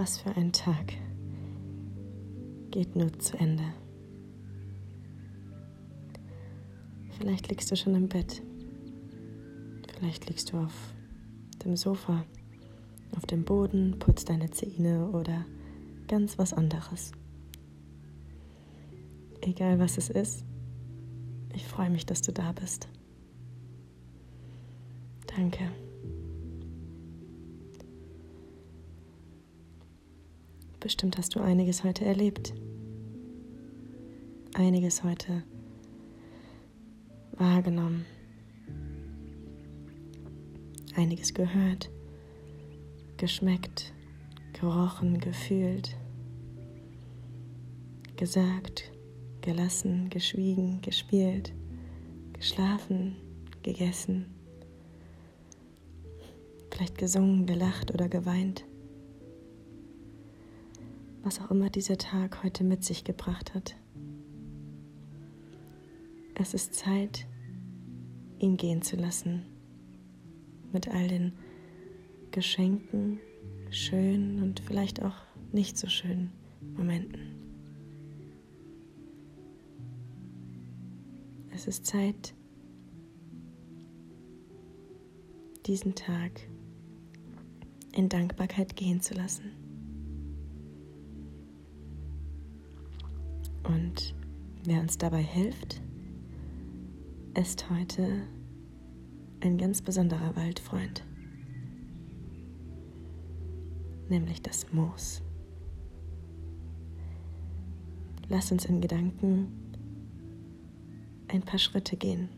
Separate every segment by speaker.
Speaker 1: Was für ein Tag geht nur zu Ende. Vielleicht liegst du schon im Bett. Vielleicht liegst du auf dem Sofa, auf dem Boden, putzt deine Zähne oder ganz was anderes. Egal was es ist, ich freue mich, dass du da bist. Danke. Bestimmt hast du einiges heute erlebt. Einiges heute wahrgenommen. Einiges gehört, geschmeckt, gerochen, gefühlt, gesagt, gelassen, geschwiegen, gespielt, geschlafen, gegessen, vielleicht gesungen, gelacht oder geweint was auch immer dieser Tag heute mit sich gebracht hat. Es ist Zeit, ihn gehen zu lassen, mit all den Geschenken, schönen und vielleicht auch nicht so schönen Momenten. Es ist Zeit, diesen Tag in Dankbarkeit gehen zu lassen. Wer uns dabei hilft, ist heute ein ganz besonderer Waldfreund, nämlich das Moos. Lass uns in Gedanken ein paar Schritte gehen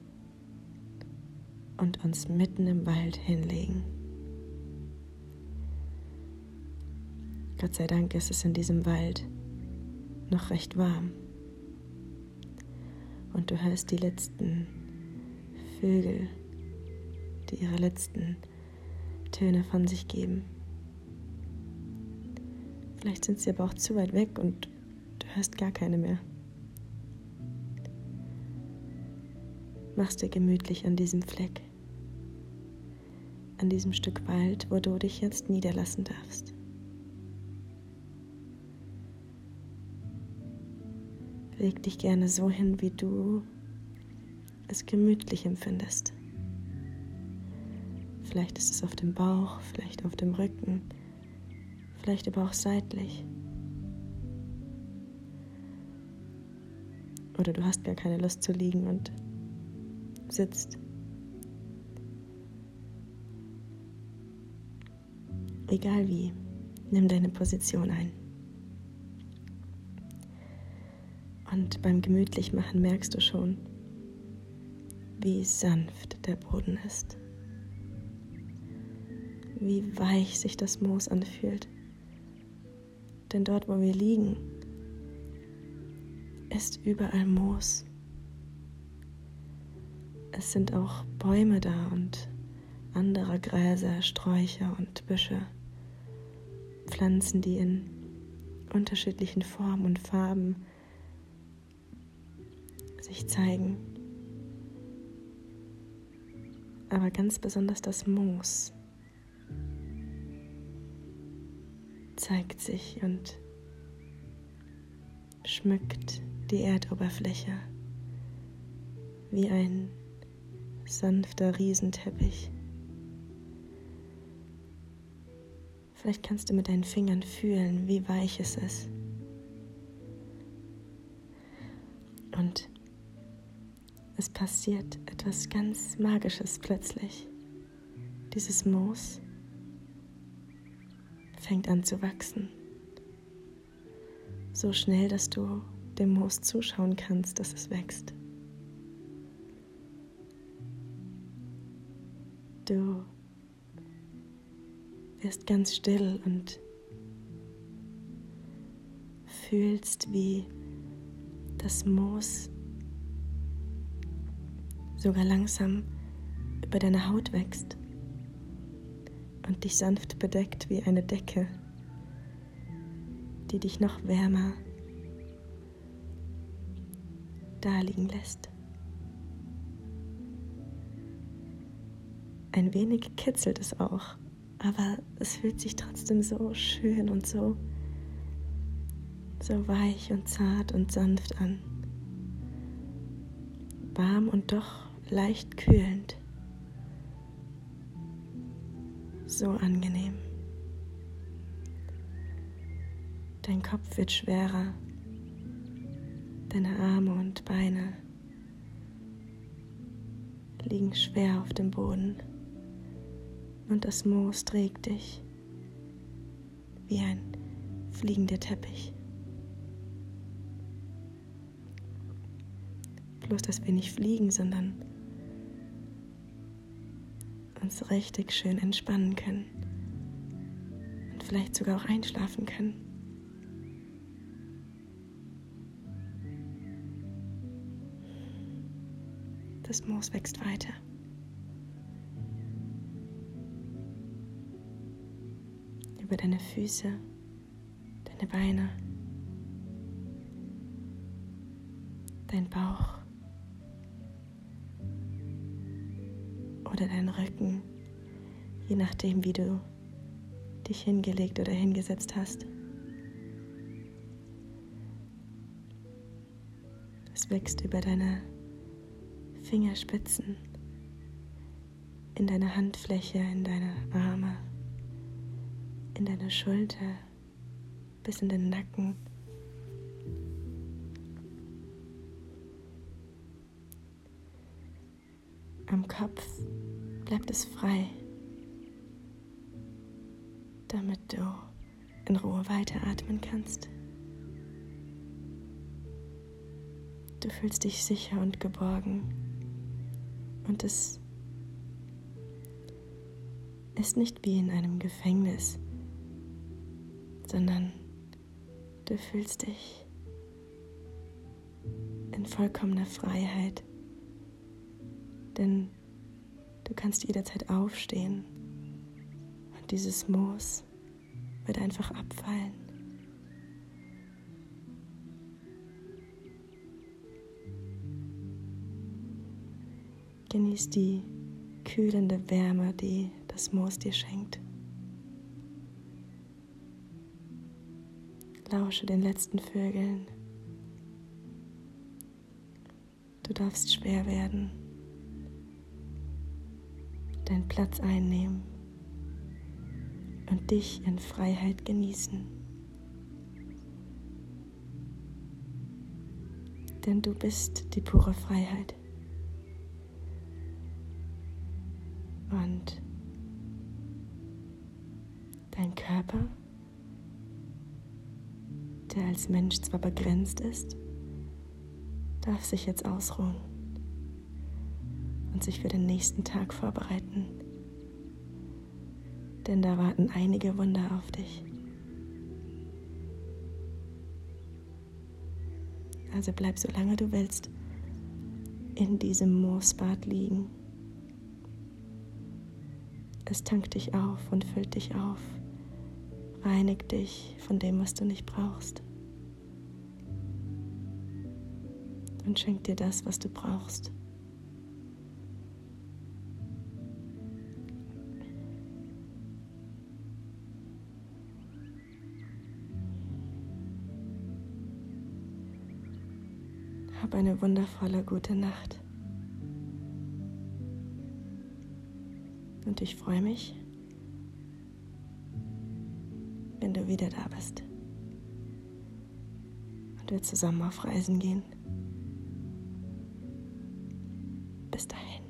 Speaker 1: und uns mitten im Wald hinlegen. Gott sei Dank ist es in diesem Wald noch recht warm. Und du hörst die letzten Vögel, die ihre letzten Töne von sich geben. Vielleicht sind sie aber auch zu weit weg und du hörst gar keine mehr. Machst dir gemütlich an diesem Fleck, an diesem Stück Wald, wo du dich jetzt niederlassen darfst. Leg dich gerne so hin, wie du es gemütlich empfindest. Vielleicht ist es auf dem Bauch, vielleicht auf dem Rücken, vielleicht aber auch seitlich. Oder du hast gar keine Lust zu liegen und sitzt. Egal wie, nimm deine Position ein. Und beim Gemütlichmachen merkst du schon, wie sanft der Boden ist, wie weich sich das Moos anfühlt. Denn dort, wo wir liegen, ist überall Moos. Es sind auch Bäume da und andere Gräser, Sträucher und Büsche, Pflanzen, die in unterschiedlichen Formen und Farben sich zeigen. Aber ganz besonders das Moos zeigt sich und schmückt die Erdoberfläche wie ein sanfter Riesenteppich. Vielleicht kannst du mit deinen Fingern fühlen, wie weich es ist. Und es passiert etwas ganz Magisches plötzlich. Dieses Moos fängt an zu wachsen. So schnell, dass du dem Moos zuschauen kannst, dass es wächst. Du wirst ganz still und fühlst, wie das Moos sogar langsam über deine Haut wächst und dich sanft bedeckt wie eine Decke, die dich noch wärmer daliegen lässt. Ein wenig kitzelt es auch aber es fühlt sich trotzdem so schön und so, so weich und zart und sanft an. Warm und doch leicht kühlend. So angenehm. Dein Kopf wird schwerer, deine Arme und Beine liegen schwer auf dem Boden und das Moos trägt dich wie ein fliegender Teppich. Bloß, dass wir nicht fliegen, sondern uns richtig schön entspannen können und vielleicht sogar auch einschlafen können. Das Moos wächst weiter. über deine Füße, deine Beine, dein Bauch oder deinen Rücken, je nachdem, wie du dich hingelegt oder hingesetzt hast. Es wächst über deine Fingerspitzen, in deine Handfläche, in deine Arme in deine Schulter bis in den Nacken. Am Kopf bleibt es frei, damit du in Ruhe weiteratmen kannst. Du fühlst dich sicher und geborgen und es ist nicht wie in einem Gefängnis sondern du fühlst dich in vollkommener Freiheit, denn du kannst jederzeit aufstehen und dieses Moos wird einfach abfallen. Genieß die kühlende Wärme, die das Moos dir schenkt. Lausche den letzten Vögeln. Du darfst schwer werden, deinen Platz einnehmen und dich in Freiheit genießen. Denn du bist die pure Freiheit. Und dein Körper der als Mensch zwar begrenzt ist, darf sich jetzt ausruhen sich für den nächsten Tag vorbereiten. Denn da warten einige Wunder auf dich. Also bleib so lange du willst in diesem Moosbad liegen. Es tankt dich auf und füllt dich auf. Reinig dich von dem, was du nicht brauchst. Und schenk dir das, was du brauchst. Hab eine wundervolle gute Nacht. Und ich freue mich, wenn du wieder da bist und wir zusammen auf Reisen gehen. Bis dahin.